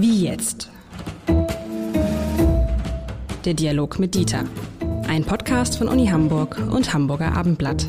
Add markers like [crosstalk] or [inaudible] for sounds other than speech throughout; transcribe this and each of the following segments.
Wie jetzt? Der Dialog mit Dieter. Ein Podcast von Uni Hamburg und Hamburger Abendblatt.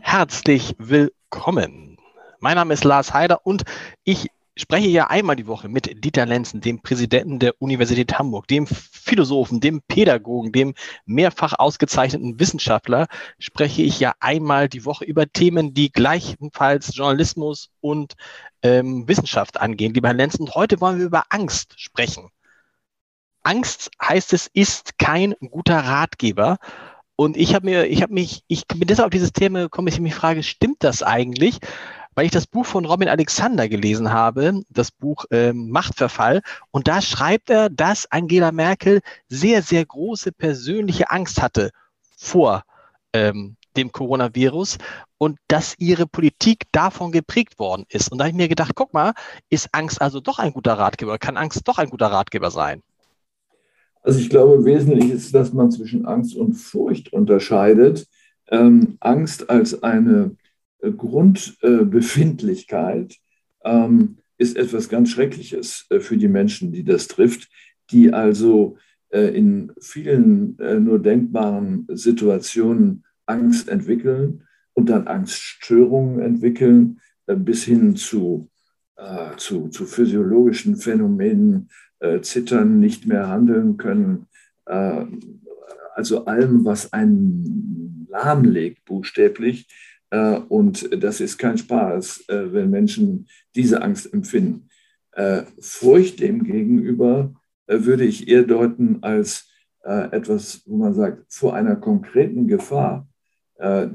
Herzlich willkommen. Mein Name ist Lars Heider und ich spreche ja einmal die Woche mit Dieter Lenzen, dem Präsidenten der Universität Hamburg, dem Philosophen, dem Pädagogen, dem mehrfach ausgezeichneten Wissenschaftler, spreche ich ja einmal die Woche über Themen, die gleichfalls Journalismus und ähm, Wissenschaft angehen, lieber Herr Lenzen. Heute wollen wir über Angst sprechen. Angst heißt es, ist kein guter Ratgeber. Und ich habe mir, ich habe mich, ich bin deshalb auf dieses Thema gekommen, ich mich frage, stimmt das eigentlich? Weil ich das Buch von Robin Alexander gelesen habe, das Buch äh, Machtverfall. Und da schreibt er, dass Angela Merkel sehr, sehr große persönliche Angst hatte vor ähm, dem Coronavirus und dass ihre Politik davon geprägt worden ist. Und da habe ich mir gedacht, guck mal, ist Angst also doch ein guter Ratgeber? Kann Angst doch ein guter Ratgeber sein? Also ich glaube, wesentlich ist, dass man zwischen Angst und Furcht unterscheidet. Ähm, Angst als eine Grundbefindlichkeit ähm, ist etwas ganz Schreckliches äh, für die Menschen, die das trifft, die also äh, in vielen äh, nur denkbaren Situationen Angst entwickeln und dann Angststörungen entwickeln, bis hin zu, zu, zu physiologischen Phänomenen, zittern, nicht mehr handeln können, also allem, was einen lahmlegt, buchstäblich, äh, und das ist kein Spaß, äh, wenn Menschen diese Angst empfinden. Äh, Furcht demgegenüber würde ich eher deuten als etwas, wo man sagt, vor einer konkreten Gefahr,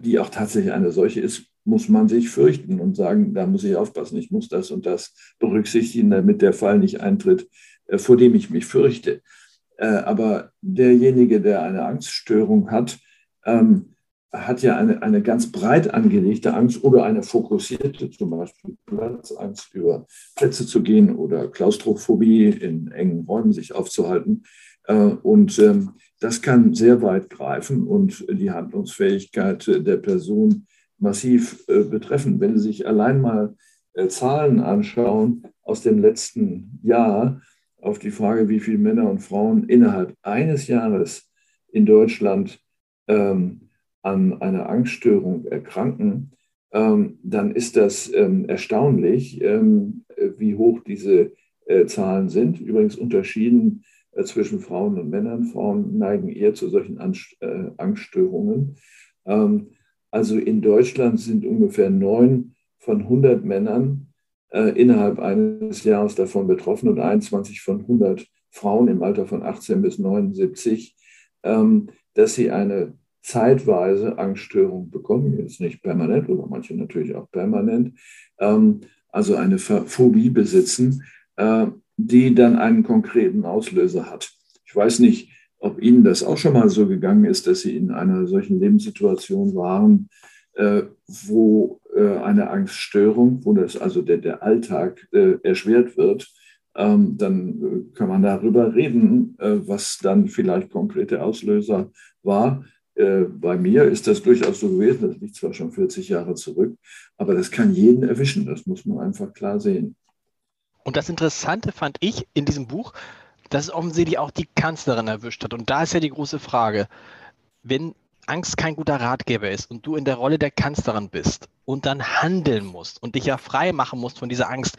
die auch tatsächlich eine solche ist, muss man sich fürchten und sagen, da muss ich aufpassen, ich muss das und das berücksichtigen, damit der Fall nicht eintritt, vor dem ich mich fürchte. Aber derjenige, der eine Angststörung hat, ähm, hat ja eine, eine ganz breit angelegte Angst oder eine fokussierte, zum Beispiel Platzangst, über Plätze zu gehen oder Klaustrophobie in engen Räumen sich aufzuhalten. Äh, und ähm, das kann sehr weit greifen und die Handlungsfähigkeit der Person massiv äh, betreffen. Wenn Sie sich allein mal äh, Zahlen anschauen aus dem letzten Jahr auf die Frage, wie viele Männer und Frauen innerhalb eines Jahres in Deutschland ähm, an einer Angststörung erkranken, ähm, dann ist das ähm, erstaunlich, ähm, wie hoch diese äh, Zahlen sind. Übrigens unterschieden äh, zwischen Frauen und Männern. Frauen neigen eher zu solchen äh, Angststörungen. also in Deutschland sind ungefähr neun von 100 Männern innerhalb eines Jahres davon betroffen und 21 von 100 Frauen im Alter von 18 bis 79, dass sie eine zeitweise Angststörung bekommen, jetzt nicht permanent oder manche natürlich auch permanent, ähm, also eine Phobie besitzen, äh, die dann einen konkreten Auslöser hat. Ich weiß nicht, ob Ihnen das auch schon mal so gegangen ist, dass Sie in einer solchen Lebenssituation waren, äh, wo äh, eine Angststörung, wo das also der, der Alltag äh, erschwert wird, ähm, dann kann man darüber reden, äh, was dann vielleicht konkrete Auslöser war. Äh, bei mir ist das durchaus so gewesen, das liegt zwar schon 40 Jahre zurück, aber das kann jeden erwischen, das muss man einfach klar sehen. Und das Interessante fand ich in diesem Buch, dass es offensichtlich auch die Kanzlerin erwischt hat. Und da ist ja die große Frage, wenn Angst kein guter Ratgeber ist und du in der Rolle der Kanzlerin bist und dann handeln musst und dich ja frei machen musst von dieser Angst,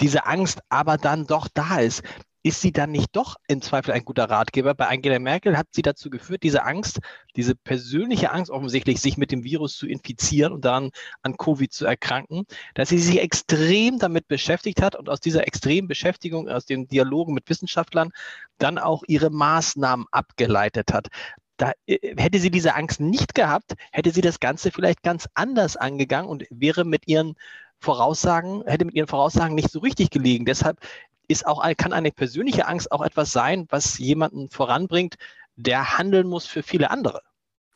diese Angst aber dann doch da ist, ist sie dann nicht doch im Zweifel ein guter Ratgeber? Bei Angela Merkel hat sie dazu geführt, diese Angst, diese persönliche Angst offensichtlich, sich mit dem Virus zu infizieren und dann an Covid zu erkranken, dass sie sich extrem damit beschäftigt hat und aus dieser extremen Beschäftigung, aus den Dialogen mit Wissenschaftlern, dann auch ihre Maßnahmen abgeleitet hat. Da, äh, hätte sie diese Angst nicht gehabt, hätte sie das Ganze vielleicht ganz anders angegangen und wäre mit ihren Voraussagen, hätte mit ihren Voraussagen nicht so richtig gelegen. Deshalb ist auch, kann eine persönliche Angst auch etwas sein, was jemanden voranbringt, der handeln muss für viele andere.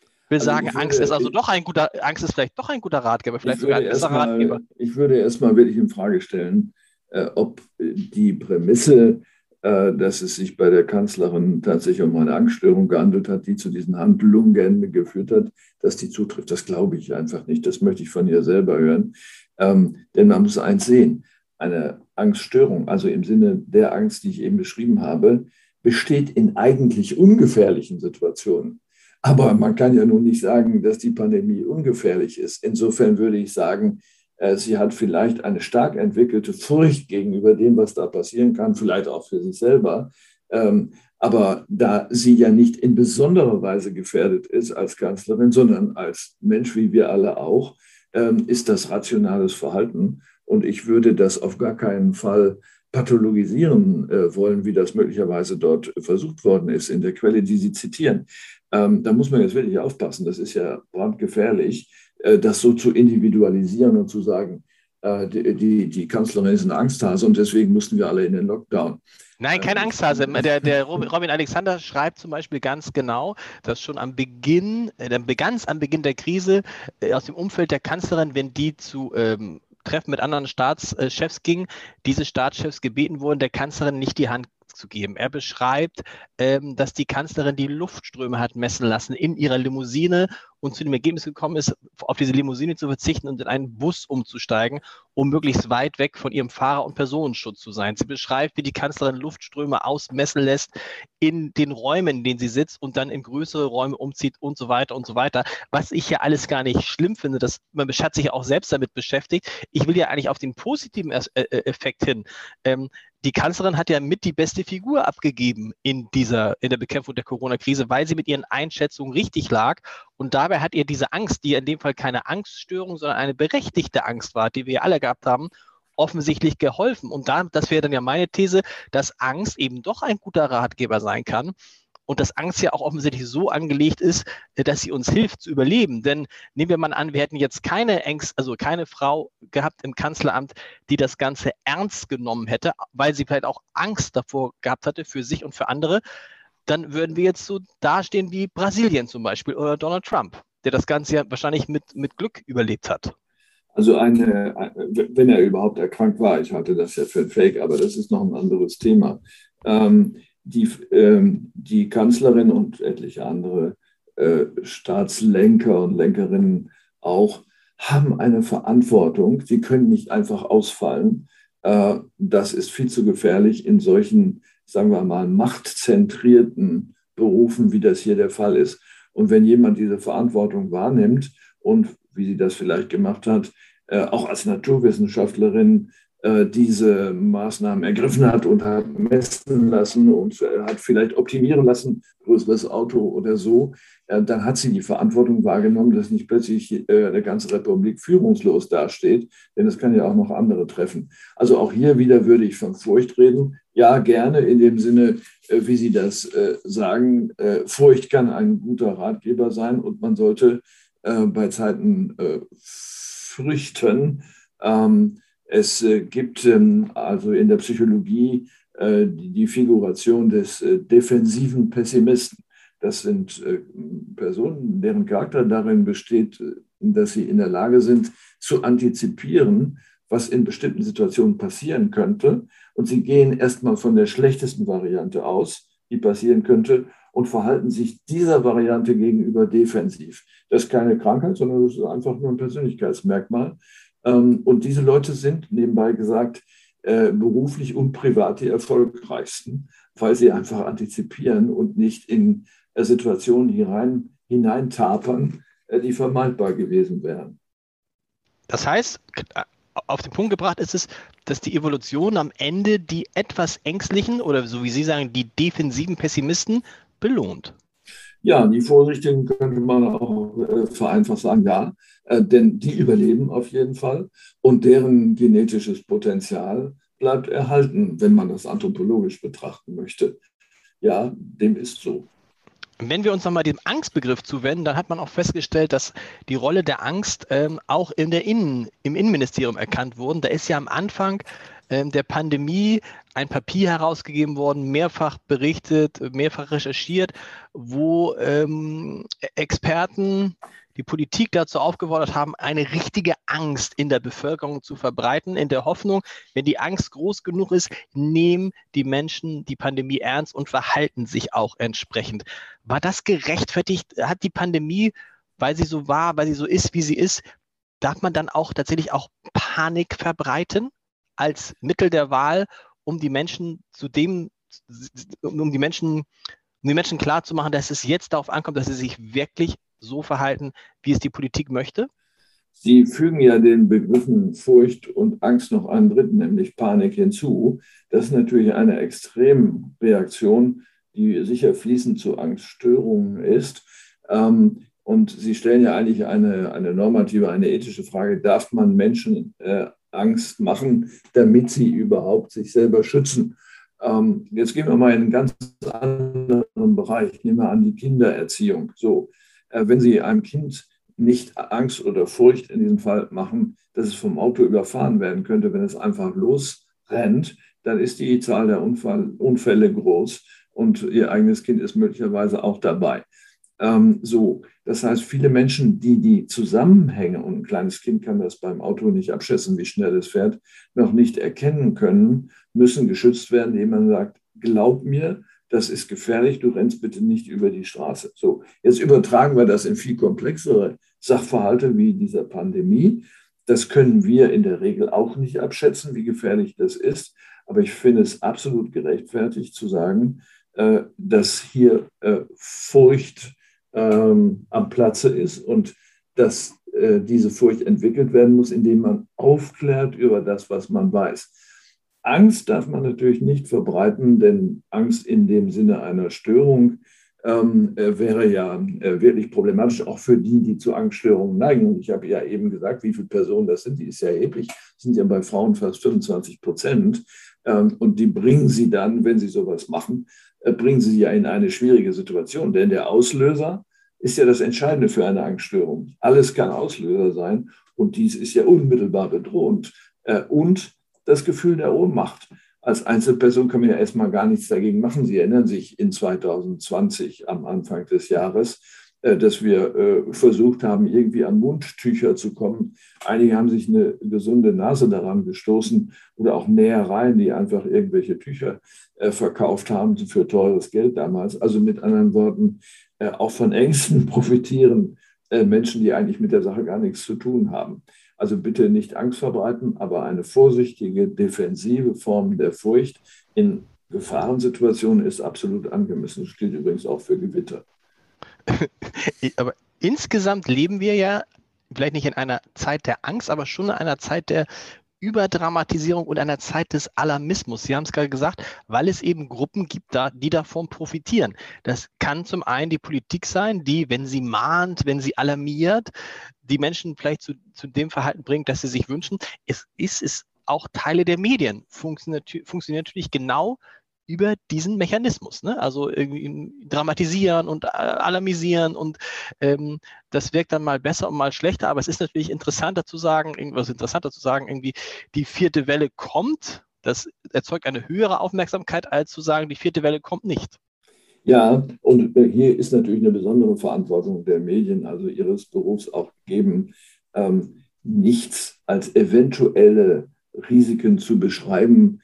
Ich will also sagen, ich würde, Angst ist also doch ein guter, Angst ist vielleicht doch ein guter Ratgeber, vielleicht sogar ein besserer mal, Ratgeber. Ich würde erstmal wirklich in Frage stellen, äh, ob die Prämisse, äh, dass es sich bei der Kanzlerin tatsächlich um eine Angststörung gehandelt hat, die zu diesen Handlungen geführt hat, dass die zutrifft. Das glaube ich einfach nicht. Das möchte ich von ihr selber hören. Ähm, denn man muss eins sehen. Eine Angststörung, also im Sinne der Angst, die ich eben beschrieben habe, besteht in eigentlich ungefährlichen Situationen. Aber man kann ja nun nicht sagen, dass die Pandemie ungefährlich ist. Insofern würde ich sagen, äh, sie hat vielleicht eine stark entwickelte Furcht gegenüber dem, was da passieren kann, vielleicht auch für sich selber. Ähm, aber da sie ja nicht in besonderer Weise gefährdet ist als Kanzlerin, sondern als Mensch wie wir alle auch, ähm, ist das rationales Verhalten. Und ich würde das auf gar keinen Fall pathologisieren äh, wollen, wie das möglicherweise dort versucht worden ist in der Quelle, die Sie zitieren. Ähm, da muss man jetzt wirklich aufpassen. Das ist ja brandgefährlich, äh, das so zu individualisieren und zu sagen, äh, die, die, die, Kanzlerin ist eine Angsthase und deswegen mussten wir alle in den Lockdown. Nein, kein Angsthase. Der, der [laughs] Robin Alexander schreibt zum Beispiel ganz genau, dass schon am Beginn, äh, ganz am Beginn der Krise äh, aus dem Umfeld der Kanzlerin, wenn die zu ähm, Treffen mit anderen Staatschefs ging, diese Staatschefs gebeten wurden, der Kanzlerin nicht die Hand zu geben. Er beschreibt, ähm, dass die Kanzlerin die Luftströme hat messen lassen in ihrer Limousine und zu dem Ergebnis gekommen ist, auf diese Limousine zu verzichten und in einen Bus umzusteigen, um möglichst weit weg von ihrem Fahrer- und Personenschutz zu sein. Sie beschreibt, wie die Kanzlerin Luftströme ausmessen lässt in den Räumen, in denen sie sitzt und dann in größere Räume umzieht und so weiter und so weiter. Was ich ja alles gar nicht schlimm finde, dass man hat sich ja auch selbst damit beschäftigt. Ich will ja eigentlich auf den positiven äh, äh, Effekt hin. Ähm, die Kanzlerin hat ja mit die beste Figur abgegeben in dieser, in der Bekämpfung der Corona-Krise, weil sie mit ihren Einschätzungen richtig lag. Und dabei hat ihr diese Angst, die in dem Fall keine Angststörung, sondern eine berechtigte Angst war, die wir alle gehabt haben, offensichtlich geholfen. Und da, das wäre dann ja meine These, dass Angst eben doch ein guter Ratgeber sein kann und dass Angst ja auch offensichtlich so angelegt ist, äh, dass sie uns hilft zu überleben. Denn nehmen wir mal an, wir hätten jetzt keine Ängste, also keine Frau gehabt im Kanzleramt, die das Ganze ernst genommen hätte, weil sie vielleicht auch Angst davor gehabt hatte für sich und für andere, dann würden wir jetzt so dastehen wie Brasilien zum Beispiel oder Donald Trump, der das Ganze ja wahrscheinlich mit, mit Glück überlebt hat. Also eine, wenn er überhaupt erkrankt war, ich halte das ja für ein Fake, aber das ist noch ein anderes Thema. Ähm, die, ähm, die Kanzlerin und etliche andere äh, Staatslenker und Lenkerinnen auch haben eine Verantwortung. Sie können nicht einfach ausfallen. Äh, das ist viel zu gefährlich in solchen, sagen wir mal, machtzentrierten Berufen, wie das hier der Fall ist. Und wenn jemand diese Verantwortung wahrnimmt und, wie sie das vielleicht gemacht hat, äh, auch als Naturwissenschaftlerin diese Maßnahmen ergriffen hat und hat messen lassen und hat vielleicht optimieren lassen, größeres Auto oder so, äh, dann hat sie die Verantwortung wahrgenommen, dass nicht plötzlich äh, eine ganze Republik führungslos dasteht, denn es kann ja auch noch andere treffen. Also auch hier wieder würde ich von Furcht reden. Ja, gerne in dem Sinne, wie Sie das sagen. Furcht kann ein guter Ratgeber sein und man sollte bei Zeiten fürchten, ähm, es äh, gibt ähm, also in der Psychologie äh, die Figuration des äh, defensiven Pessimisten. Das sind Personen, deren Charakter darin besteht, dass sie in der Lage sind zu antizipieren, was in bestimmten Situationen passieren könnte. Und sie gehen erstmal von der schlechtesten Variante aus, die passieren könnte, und verhalten sich dieser Variante gegenüber defensiv. Das ist keine Krankheit, sondern das ist einfach nur ein Persönlichkeitsmerkmal. Ähm, und diese Leute sind, nebenbei gesagt, äh, beruflich und privat die erfolgreichsten, weil sie einfach antizipieren und nicht in äh, Situationen hinein, hineintapern, äh, die vermeidbar gewesen wären. Das heißt, auf den Punkt gebracht ist es, dass die Evolution am Ende die etwas ängstlichen oder so wie Sie sagen, die defensiven Pessimisten belohnt. Ja, die Vorsichtigen könnte man auch äh, vereinfacht sagen, ja, äh, denn die überleben auf jeden Fall und deren genetisches Potenzial bleibt erhalten, wenn man das anthropologisch betrachten möchte. Ja, dem ist so. Wenn wir uns nochmal dem Angstbegriff zuwenden, dann hat man auch festgestellt, dass die Rolle der Angst ähm, auch in der Innen, im Innenministerium erkannt wurde. Da ist ja am Anfang ähm, der Pandemie ein Papier herausgegeben worden, mehrfach berichtet, mehrfach recherchiert, wo ähm, Experten die Politik dazu aufgefordert haben, eine richtige Angst in der Bevölkerung zu verbreiten, in der Hoffnung, wenn die Angst groß genug ist, nehmen die Menschen die Pandemie ernst und verhalten sich auch entsprechend. War das gerechtfertigt? Hat die Pandemie, weil sie so war, weil sie so ist, wie sie ist, darf man dann auch tatsächlich auch Panik verbreiten? als Mittel der Wahl, um die Menschen zu dem, um die Menschen, um die Menschen klarzumachen, dass es jetzt darauf ankommt, dass sie sich wirklich so verhalten, wie es die Politik möchte? Sie fügen ja den Begriffen Furcht und Angst noch einen dritten, nämlich Panik hinzu. Das ist natürlich eine Extremreaktion, die sicher fließend zu Angststörungen ist. Ähm, und Sie stellen ja eigentlich eine, eine normative, eine ethische Frage, darf man Menschen äh, Angst machen, damit sie überhaupt sich selber schützen? Ähm, jetzt gehen wir mal in einen ganz anderen Bereich. Nehmen wir an die Kindererziehung. So, äh, wenn Sie einem Kind nicht Angst oder Furcht in diesem Fall machen, dass es vom Auto überfahren werden könnte, wenn es einfach losrennt, dann ist die Zahl der Unfall, Unfälle groß und ihr eigenes Kind ist möglicherweise auch dabei. Ähm, so, das heißt, viele Menschen, die die Zusammenhänge, und ein kleines Kind kann das beim Auto nicht abschätzen, wie schnell es fährt, noch nicht erkennen können, müssen geschützt werden, indem man sagt, glaub mir, das ist gefährlich, du rennst bitte nicht über die Straße. So, jetzt übertragen wir das in viel komplexere Sachverhalte wie dieser Pandemie. Das können wir in der Regel auch nicht abschätzen, wie gefährlich das ist. Aber ich finde es absolut gerechtfertigt zu sagen, äh, dass hier äh, Furcht ähm, am Platze ist und dass äh, diese Furcht entwickelt werden muss, indem man aufklärt über das, was man weiß. Angst darf man natürlich nicht verbreiten, denn Angst in dem Sinne einer Störung ähm, äh, wäre ja äh, wirklich problematisch, auch für die, die zu Angststörungen neigen. Und ich habe ja eben gesagt, wie viele Personen das sind, die ist ja erheblich, sind ja bei Frauen fast 25 Prozent. Ähm, und die bringen sie dann, wenn sie sowas machen, äh, bringen sie ja in eine schwierige Situation. Denn der Auslöser ist ja das Entscheidende für eine Angststörung. Alles kann Auslöser sein und dies ist ja unmittelbar bedrohend. Äh, und das Gefühl der Ohnmacht als Einzelperson kann man ja erstmal gar nichts dagegen machen. Sie erinnern sich in 2020 am Anfang des Jahres, äh, dass wir äh, versucht haben, irgendwie an Mundtücher zu kommen. Einige haben sich eine gesunde Nase daran gestoßen oder auch Nähereien, die einfach irgendwelche Tücher äh, verkauft haben für teures Geld damals. Also mit anderen Worten, auch von Ängsten [laughs] profitieren Menschen, die eigentlich mit der Sache gar nichts zu tun haben. Also bitte nicht Angst verbreiten, aber eine vorsichtige, defensive Form der Furcht in Gefahrensituationen ist absolut angemessen. Das gilt übrigens auch für Gewitter. [laughs] Aber insgesamt leben wir ja vielleicht nicht in einer Zeit der Angst, aber schon in einer Zeit der Überdramatisierung und einer Zeit des Alarmismus. Sie haben es gerade gesagt, weil es eben Gruppen gibt, die davon profitieren. Das kann zum einen die Politik sein, die, wenn sie mahnt, wenn sie alarmiert, die Menschen vielleicht zu, zu dem Verhalten bringt, das sie sich wünschen. Es ist es auch Teile der Medien funktioniert, funktioniert natürlich genau über diesen Mechanismus. Ne? Also dramatisieren und äh, alarmisieren und ähm, das wirkt dann mal besser und mal schlechter. Aber es ist natürlich interessanter zu sagen, irgendwas interessanter zu sagen, irgendwie die vierte Welle kommt. Das erzeugt eine höhere Aufmerksamkeit, als zu sagen, die vierte Welle kommt nicht. Ja, und äh, hier ist natürlich eine besondere Verantwortung der Medien, also ihres Berufs auch gegeben, ähm, nichts als eventuelle Risiken zu beschreiben,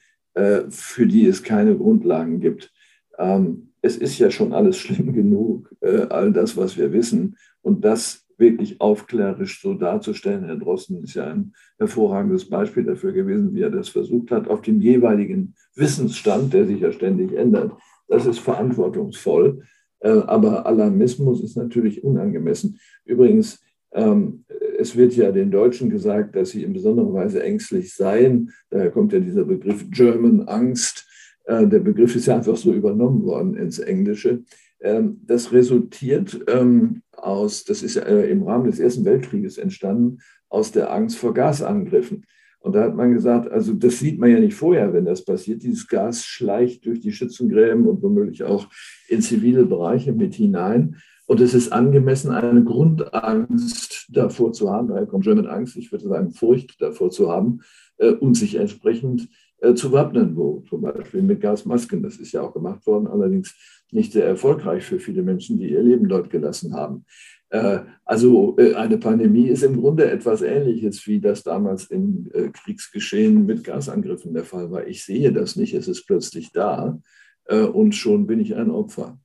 für die es keine Grundlagen gibt. Ähm, es ist ja schon alles [laughs] schlimm genug, äh, all das, was wir wissen. Und das wirklich aufklärerisch so darzustellen. Herr Drosten ist ja ein hervorragendes Beispiel dafür gewesen, wie er das versucht hat, auf dem jeweiligen Wissensstand, der sich ja ständig ändert. Das ist verantwortungsvoll. Äh, aber Alarmismus ist natürlich unangemessen. Übrigens, ähm, es wird ja den Deutschen gesagt, dass sie in besonderer Weise ängstlich seien. Daher kommt ja dieser Begriff German Angst. Äh, der Begriff ist ja einfach so übernommen worden ins Englische. Ähm, das resultiert ähm, aus, das ist äh, im Rahmen des Ersten Weltkrieges entstanden, aus der Angst vor Gasangriffen. Und da hat man gesagt, also das sieht man ja nicht vorher, wenn das passiert. Dieses Gas schleicht durch die Schützengräben und womöglich auch in zivile Bereiche mit hinein. Und es ist angemessen, eine Grundangst davor zu haben, daher kommt German Angst, ich würde sagen Furcht davor zu haben äh, und sich entsprechend äh, zu wappnen, wo zum Beispiel mit Gasmasken, das ist ja auch gemacht worden, allerdings nicht sehr erfolgreich für viele Menschen, die ihr Leben dort gelassen haben. Äh, also äh, eine Pandemie ist im Grunde etwas Ähnliches, wie das damals im äh, Kriegsgeschehen mit Gasangriffen der Fall war. Ich sehe das nicht, es ist plötzlich da äh, und schon bin ich ein Opfer.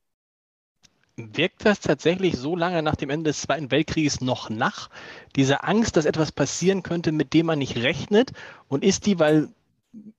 Wirkt das tatsächlich so lange nach dem Ende des Zweiten Weltkrieges noch nach? Diese Angst, dass etwas passieren könnte, mit dem man nicht rechnet? Und ist die, weil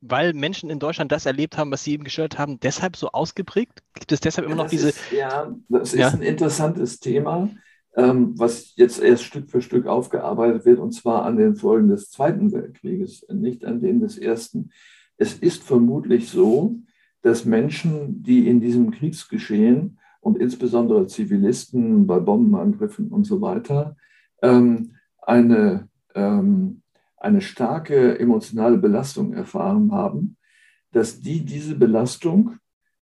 weil Menschen in Deutschland das erlebt haben, was sie eben gestört haben, deshalb so ausgeprägt? Gibt es deshalb immer noch das diese. Ist, ja, das ja. ist ein interessantes Thema, ähm, was jetzt erst Stück für Stück aufgearbeitet wird, und zwar an den Folgen des Zweiten Weltkrieges, nicht an denen des Ersten. Es ist vermutlich so, dass Menschen, die in diesem Kriegsgeschehen und insbesondere Zivilisten bei Bombenangriffen und so weiter ähm, eine, ähm, eine starke emotionale Belastung erfahren haben, dass die diese Belastung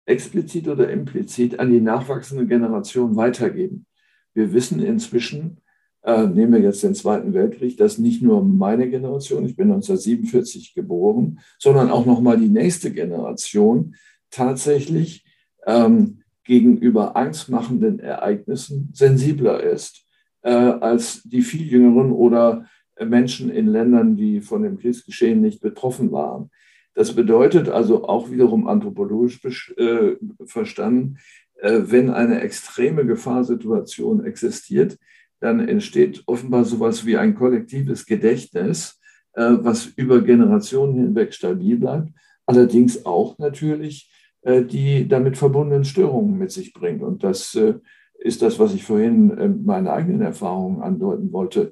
explizit oder implizit an die nachwachsende Generation weitergeben. Wir wissen inzwischen, äh, nehmen wir jetzt den Zweiten Weltkrieg, dass nicht nur meine Generation, ich bin 1947 geboren, sondern auch nochmal die nächste Generation tatsächlich ähm, gegenüber angstmachenden Ereignissen sensibler ist äh, als die viel jüngeren oder Menschen in Ländern, die von dem Kriegsgeschehen nicht betroffen waren. Das bedeutet also auch wiederum anthropologisch äh, verstanden, äh, wenn eine extreme Gefahrsituation existiert, dann entsteht offenbar sowas wie ein kollektives Gedächtnis, äh, was über Generationen hinweg stabil bleibt, allerdings auch natürlich äh, die damit verbundenen Störungen mit sich bringt. Und das äh, ist das, was ich vorhin äh, meine eigenen Erfahrungen andeuten wollte.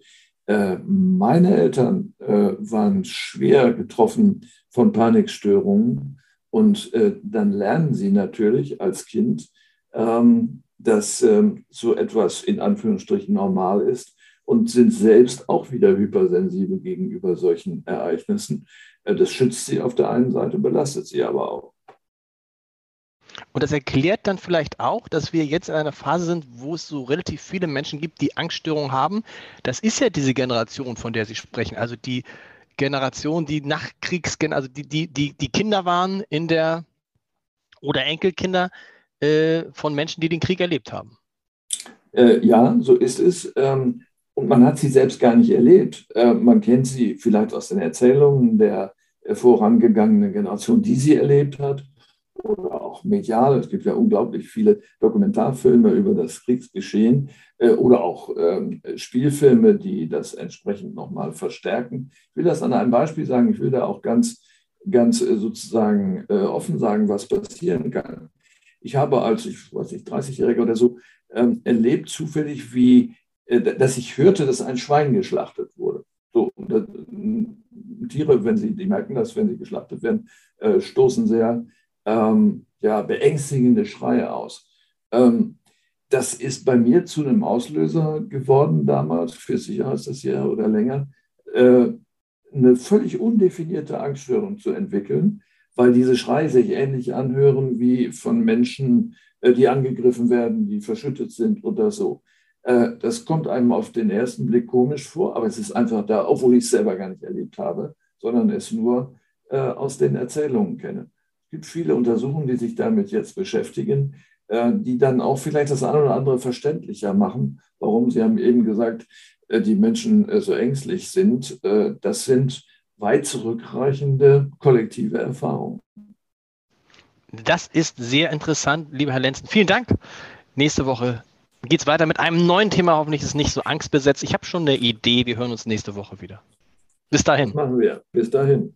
Meine Eltern waren schwer getroffen von Panikstörungen und dann lernen sie natürlich als Kind, ähm, dass ähm, so etwas in Anführungsstrichen normal ist und sind selbst auch wieder hypersensibel gegenüber solchen Ereignissen. Das schützt sie auf der einen Seite, belastet sie aber auch. Und das erklärt dann vielleicht auch, dass wir jetzt in einer Phase sind, wo es so relativ viele Menschen gibt, die Angststörungen haben. Das ist ja diese Generation, von der Sie sprechen. Also die Generation, die Nachkriegsgen, also die, die, die, die Kinder waren in der oder Enkelkinder äh, von Menschen, die den Krieg erlebt haben. Äh, ja, so ist es. Ähm, und man hat sie selbst gar nicht erlebt. Äh, man kennt sie vielleicht aus den Erzählungen der vorangegangenen Generation, die sie erlebt hat oder auch medial. Es gibt ja unglaublich viele Dokumentarfilme über das Kriegsgeschehen äh, oder auch ähm, Spielfilme, die das entsprechend nochmal verstärken. Ich will das an einem Beispiel sagen. Ich will da auch ganz, ganz äh, sozusagen äh, offen sagen, was passieren kann. Ich habe als, ich weiß nicht, 30-Jähriger oder so, ähm, erlebt zufällig, wie, äh, dass ich hörte, dass ein Schwein geschlachtet wurde. So, das, Tiere, wenn sie, die merken das, wenn sie geschlachtet werden, äh, stoßen sehr ähm, ja, beängstigende Schreie aus. Ähm, das ist bei mir zu einem Auslöser geworden damals, 40 Jahre ist das Jahr oder länger, äh, eine völlig undefinierte Angststörung zu entwickeln, weil diese Schreie sich ähnlich anhören wie von Menschen, äh, die angegriffen werden, die verschüttet sind oder so. Äh, das kommt einem auf den ersten Blick komisch vor, aber es ist einfach da, obwohl ich es selber gar nicht erlebt habe, sondern es nur äh, aus den Erzählungen kenne. Es gibt viele Untersuchungen, die sich damit jetzt beschäftigen, äh, die dann auch vielleicht das eine oder andere verständlicher machen, warum Sie haben eben gesagt, äh, die Menschen äh, so ängstlich sind. Das sind weit zurückreichende kollektive Erfahrungen. Das ist sehr interessant, lieber Herr Lenzen. Vielen Dank. Nächste Woche geht es weiter mit einem neuen Thema. Hoffentlich ist es nicht so angstbesetzt. Ich habe schon eine Idee. Wir hören uns nächste Woche wieder. Bis dahin. Machen wir. Bis dahin.